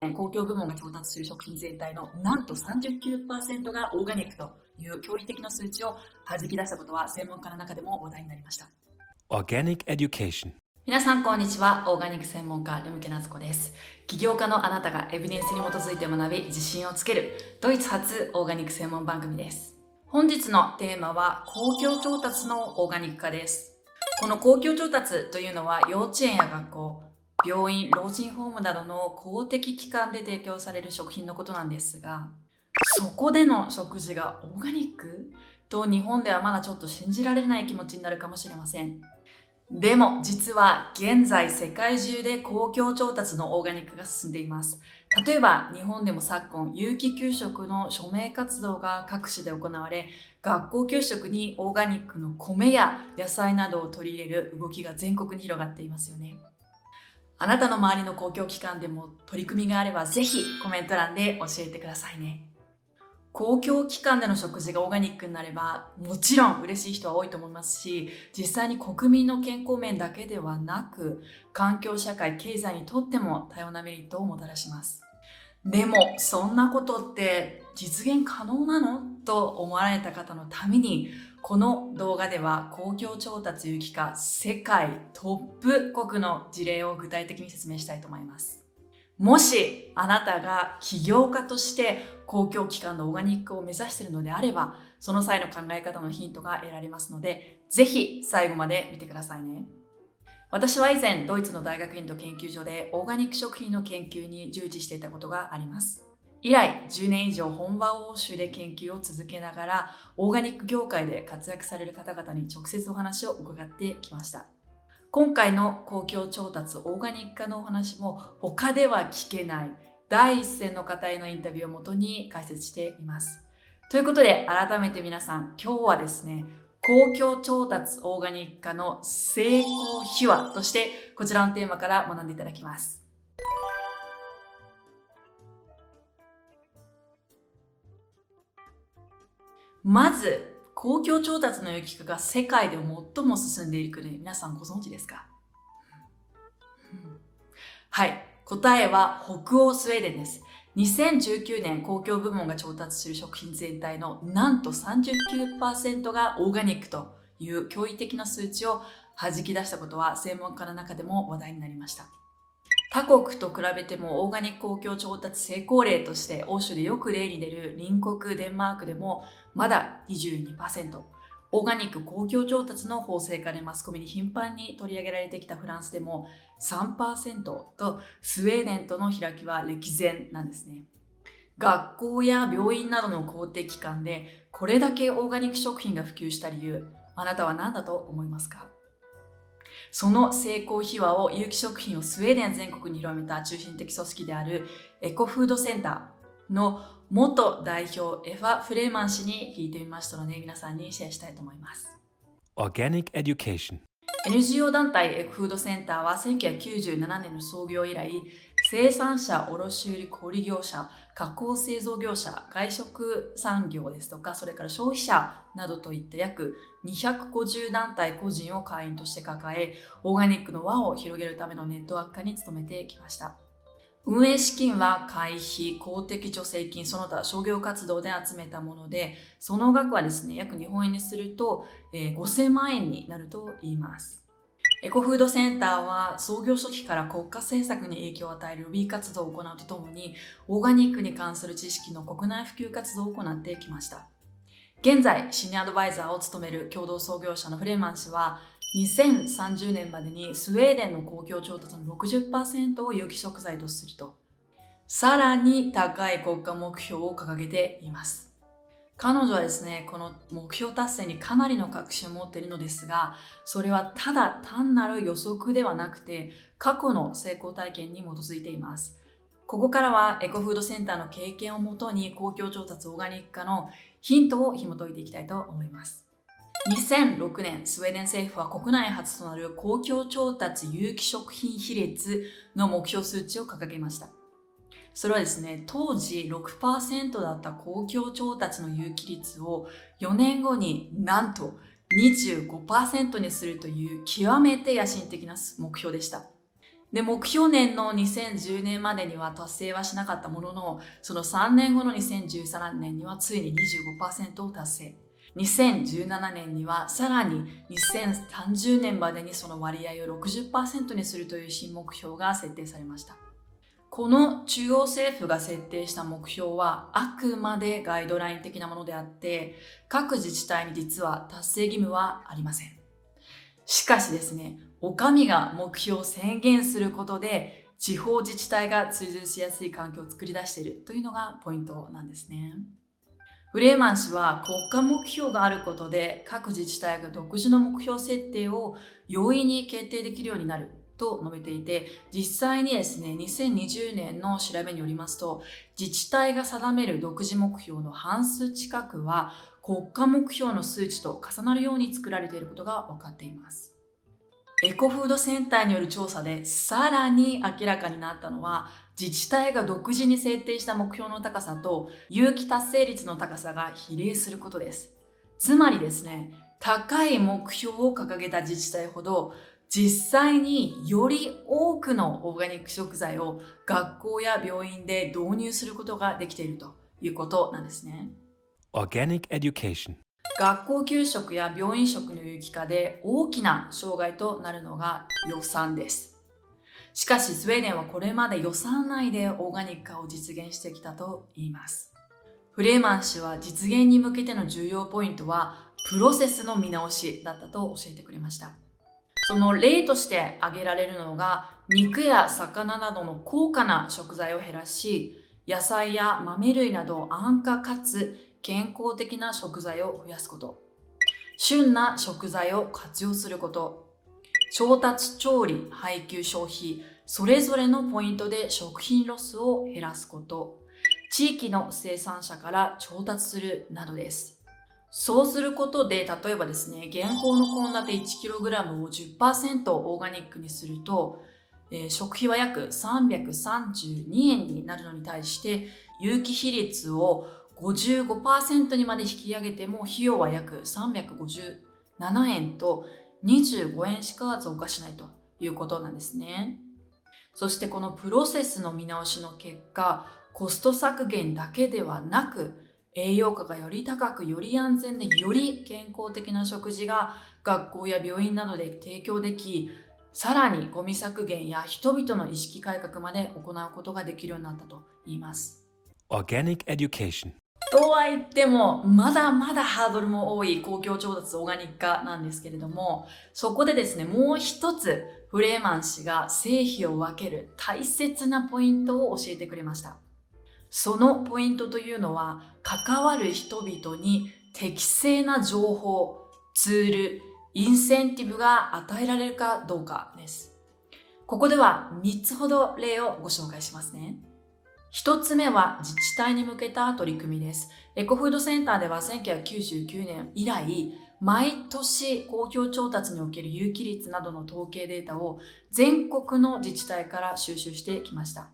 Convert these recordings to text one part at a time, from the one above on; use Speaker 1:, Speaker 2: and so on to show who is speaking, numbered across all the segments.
Speaker 1: 公共部門が調達する食品全体のなんと39%がオーガニックという驚異的な数値を弾き出したことは専門家の中でも話題になりました。
Speaker 2: Organic Education
Speaker 1: 皆さんこんにちは。オーガニック専門家、ルムケナツコです。起業家のあなたがエビデンスに基づいて学び、自信をつけるドイツ発オーガニック専門番組です。本日のテーマは公共調達のオーガニック化です。この公共調達というのは幼稚園や学校、病院、老人ホームなどの公的機関で提供される食品のことなんですが、そこでの食事がオーガニックと日本ではまだちょっと信じられない気持ちになるかもしれません。でも実は現在世界中で公共調達のオーガニックが進んでいます。例えば日本でも昨今有機給食の署名活動が各地で行われ学校給食にオーガニックの米や野菜などを取り入れる動きが全国に広がっていますよね。あなたの周りの公共機関でも取り組みがあればぜひコメント欄で教えてくださいね。公共機関での食事がオーガニックになればもちろん嬉しい人は多いと思いますし実際に国民の健康面だけではなく環境社会経済にとっても多様なメリットをもたらしますでもそんなことって実現可能なの？と思われた方のためにこの動画では公共調達有機化世界トップ国の事例を具体的に説明したいと思います。もしあなたが起業家として公共機関のオーガニックを目指しているのであれば、その際の考え方のヒントが得られますので、ぜひ最後まで見てくださいね。私は以前、ドイツの大学院と研究所でオーガニック食品の研究に従事していたことがあります。以来10年以上本場欧州で研究を続けながらオーガニック業界で活躍される方々に直接お話を伺ってきました。今回の公共調達オーガニック化のお話も他では聞けない第一線の方へのインタビューをもとに解説しています。ということで改めて皆さん今日はですね公共調達オーガニック化の成功秘話としてこちらのテーマから学んでいただきます。まず、公共調達の有機化が世界で最も進んでいる国、皆さんご存知ですか？はい。答えは北欧スウェーデンです。2019年公共部門が調達する食品全体のなんと39%がオーガニックという驚異的な数値を弾き出したことは専門家の中でも話題になりました。他国と比べてもオーガニック公共調達成功例として欧州でよく例に出る隣国デンマークでもまだ22%オーガニック公共調達の法制化でマスコミに頻繁に取り上げられてきたフランスでも3%とスウェーデンとの開きは歴然なんですね。学校や病院などの公的機関でこれだけオーガニック食品が普及した理由あなたは何だと思いますか？その成功秘話を有機食品をスウェーデン全国に広めた中心的組織であるエコフードセンターの元代表エファ・フレーマン氏に聞いてみましたので皆さんにシェアしたいと思います。
Speaker 2: Organic Education
Speaker 1: NGO 団体エコフードセンターは1997年の創業以来生産者、卸売小売業者、加工製造業者、外食産業ですとか、それから消費者などといった約250団体個人を会員として抱え、オーガニックの輪を広げるためのネットワーク化に努めてきました。運営資金は会費、公的助成金、その他商業活動で集めたもので、その額はですね、約日本円にすると、えー、5000万円になると言います。エコフードセンターは創業初期から国家政策に影響を与えるロビー活動を行うとともに、オーガニックに関する知識の国内普及活動を行ってきました。現在、シニアアドバイザーを務める共同創業者のフレーマン氏は、2030年までにスウェーデンの公共調達の60%を有機食材とすると、さらに高い国家目標を掲げています。彼女はですね、この目標達成にかなりの確信を持っているのですが、それはただ単なる予測ではなくて、過去の成功体験に基づいています。ここからはエコフードセンターの経験をもとに公共調達オーガニック化のヒントを紐解いていきたいと思います。2006年、スウェーデン政府は国内初となる公共調達有機食品比率の目標数値を掲げました。それはですね、当時6%だった公共調達の有機率を4年後になんと25%にするという極めて野心的な目標でした。で、目標年の2010年までには達成はしなかったものの、その3年後の2013年にはついに25%を達成。2017年にはさらに2030年までにその割合を60%にするという新目標が設定されました。この中央政府が設定した目標はあくまでガイドライン的なものであって各自治体に実は達成義務はありません。しかしですね、お上が目標を宣言することで地方自治体が追随しやすい環境を作り出しているというのがポイントなんですね。フレーマン氏は国家目標があることで各自治体が独自の目標設定を容易に決定できるようになると述べていて実際にですね2020年の調べによりますと自治体が定める独自目標の半数近くは国家目標の数値と重なるように作られていることが分かっていますエコフードセンターによる調査でさらに明らかになったのは自治体が独自に設定した目標の高さと有機達成率の高さが比例することです。つまりですね、高い目標を掲げた自治体ほど実際により多くのオーガニック食材を学校や病院で導入することができているということなんですね。
Speaker 2: Organic Education
Speaker 1: 学校給食や病院食の有機化で大きな障害となるのが予算です。しかしスウェーデンはこれまで予算内でオーガニック化を実現してきたと言います。フレーマン氏は実現に向けての重要ポイントはプロセスの見直しだったと教えてくれました。その例として挙げられるのが肉や魚などの高価な食材を減らし野菜や豆類など安価かつ健康的な食材を増やすこと。旬な食材を活用すること。調達、調理、配給、消費、それぞれのポイントで食品ロスを減らすこと、地域の生産者から調達するなどです。そうすることで、例えばですね、現行の献立 1kg を10%オーガニックにすると、えー、食費は約332円になるのに対して、有機比率を55%にまで引き上げても費用は約357円と25円しか増加しないということなんですね。そしてこのプロセスの見直しの結果、コスト削減だけではなく、栄養価がより高く、より安全で、より健康的な食事が学校や病院などで提供でき、さらにゴミ削減や人々の意識改革まで行うことができるようになったと言います。
Speaker 2: Organic Education
Speaker 1: とは言っても、まだまだハードルも多い公共調達オーガニック化なんですけれども、そこでですね、もう一つ、フレーマン氏が成否を分ける大切なポイントを教えてくれました。そのポイントというのは、関わる人々に適正な情報、ツール、インセンティブが与えられるかどうかです。ここでは3つほど例をご紹介しますね。一つ目は自治体に向けた取り組みです。エコフードセンターでは1999年以来、毎年公共調達における有機率などの統計データを全国の自治体から収集してきました。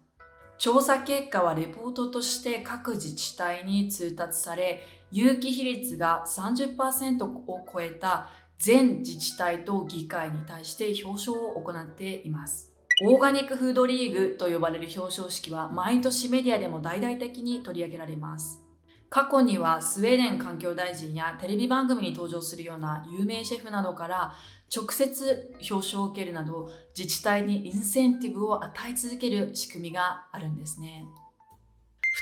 Speaker 1: 調査結果はレポートとして各自治体に通達され、有機比率が30%を超えた全自治体と議会に対して表彰を行っています。オーガニックフードリーグと呼ばれる表彰式は毎年メディアでも大々的に取り上げられます。過去にはスウェーデン環境大臣やテレビ番組に登場するような有名シェフなどから直接表彰を受けるなど自治体にインセンティブを与え続ける仕組みがあるんですね。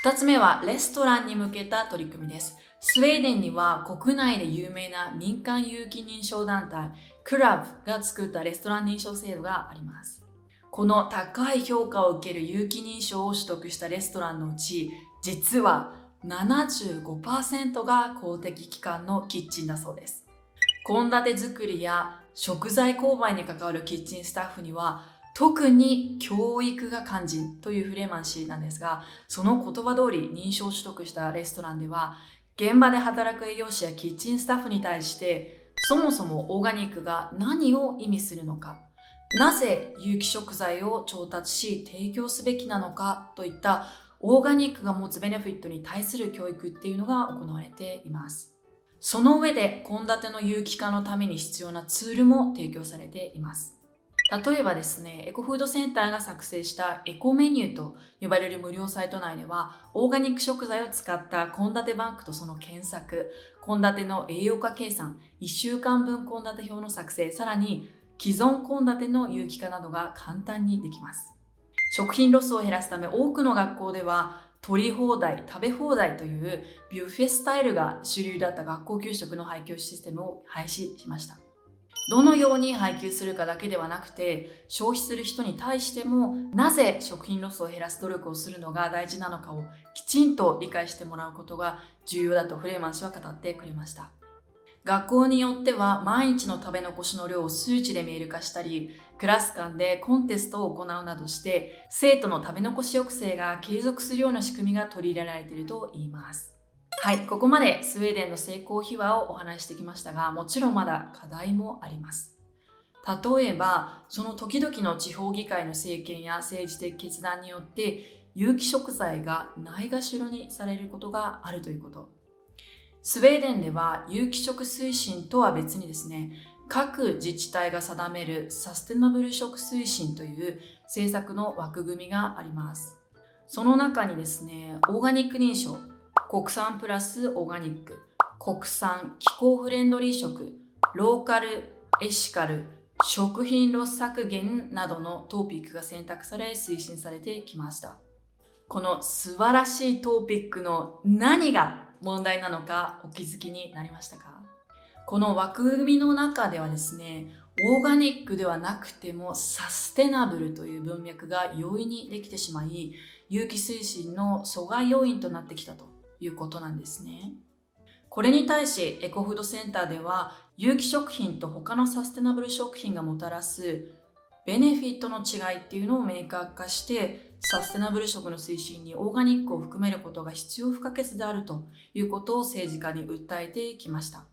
Speaker 1: 2つ目はレストランに向けた取り組みです。スウェーデンには国内で有名な民間有機認証団体クラブが作ったレストラン認証制度があります。この高い評価を受ける有機認証を取得したレストランのうち、実は75%が公的機関のキッチンだそうです。献立作りや食材購買に関わるキッチンスタッフには特に教育が肝心というフレーマン氏なんですが、その言葉通り認証取得したレストランでは、現場で働く営業士やキッチンスタッフに対して、そもそもオーガニックが何を意味するのか、なぜ有機食材を調達し提供すべきなのかといったオーガニックが持つベネフィットに対する教育っていうのが行われています。その上で献立の有機化のために必要なツールも提供されています。例えばですね、エコフードセンターが作成したエコメニューと呼ばれる無料サイト内では、オーガニック食材を使った献立バンクとその検索、献立の栄養価計算、1週間分献立表の作成、さらに既存献立の有機化などが簡単にできます。食品ロスを減らすため多くの学校では取り放題、食べ放題というビュッフェスタイルが主流だった学校給食の配給システムを廃止しました。どのように配給するかだけではなくて消費する人に対してもなぜ食品ロスを減らす努力をするのが大事なのかをきちんと理解してもらうことが重要だとフレーマン氏は語ってくれました学校によっては毎日の食べ残しの量を数値で見える化したりクラス間でコンテストを行うなどして生徒の食べ残し抑制が継続するような仕組みが取り入れられていると言いますはい、ここまでスウェーデンの成功秘話をお話してきましたが、もちろんまだ課題もあります。例えば、その時々の地方議会の政権や政治的決断によって、有機食材がないがしろにされることがあるということ。スウェーデンでは有機食推進とは別にですね、各自治体が定めるサステナブル食推進という政策の枠組みがあります。その中にですね、オーガニック認証、国産プラスオーガニック、国産気候フレンドリー食、ローカル、エシカル、食品ロス削減などのトピックが選択され推進されてきました。この素晴らしいトピックの何が問題なのかお気づきになりましたか？この枠組みの中ではですね、オーガニックではなくてもサステナブルという文脈が容易にできてしまい、有機推進の阻害要因となってきたということなんですね。これに対しエコフードセンターでは有機食品と他のサステナブル食品がもたらすベネフィットの違いっていうのを明確化してサステナブル食の推進にオーガニックを含めることが必要不可欠であるということを政治家に訴えてきました。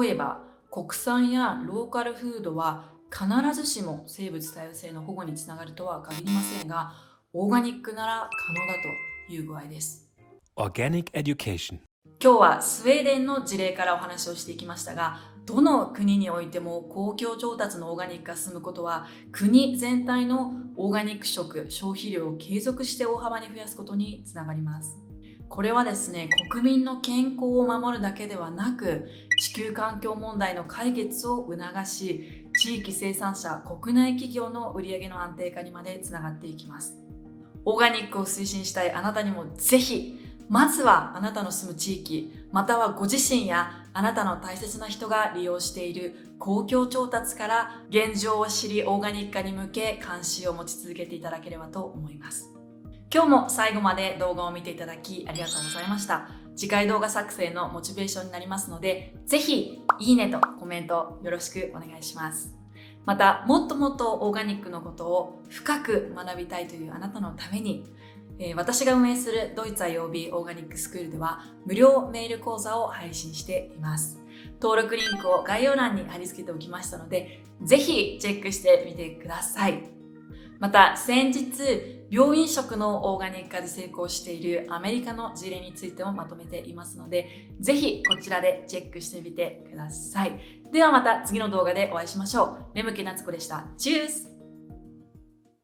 Speaker 1: 例えば国産やローカルフードは必ずしも生物多様性の保護につながるとは限りませんがオーガニックなら可能だという具合です。
Speaker 2: Organic Education.
Speaker 1: 今日はスウェーデンの事例からお話をしていきましたがどの国においても公共調達のオーガニックが進むことは国全体のオーガニック食消費量を継続して大幅に増やすことにつながりますこれはですね国民の健康を守るだけではなく地球環境問題の解決を促し地域生産者国内企業の売上の安定化にまでつながっていきますオーガニックを推進したいあなたにもぜひまずはあなたの住む地域、またはご自身やあなたの大切な人が利用している公共調達から現状を知りオーガニック化に向け関心を持ち続けていただければと思います。今日も最後まで動画を見ていただきありがとうございました。次回動画作成のモチベーションになりますので、ぜひいいねとコメントよろしくお願いします。また、もっともっとオーガニックのことを深く学びたいというあなたのために、私が運営するドイツ IOB オーガニックスクールでは無料メール講座を配信しています。登録リンクを概要欄に貼り付けておきましたので、ぜひチェックしてみてください。また先日、病院食のオーガニック化で成功しているアメリカの事例についてもまとめていますので、ぜひこちらでチェックしてみてください。ではまた次の動画でお会いしましょう。レムケナツコでした。チュース